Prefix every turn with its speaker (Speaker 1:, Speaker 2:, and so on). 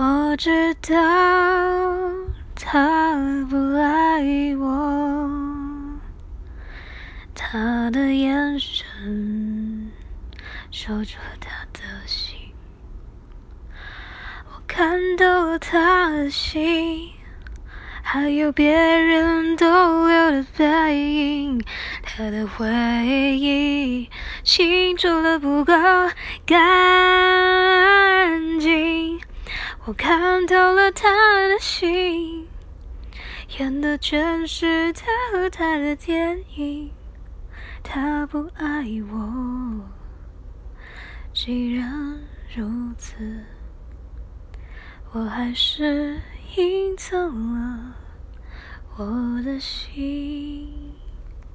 Speaker 1: 我知道他不爱我，他的眼神守着他的心，我看到了他的心，还有别人逗留的背影，他的回忆清除的不够干。我看透了他的心，演的全是他和他的电影。他不爱我，既然如此，我还是隐藏了我的心。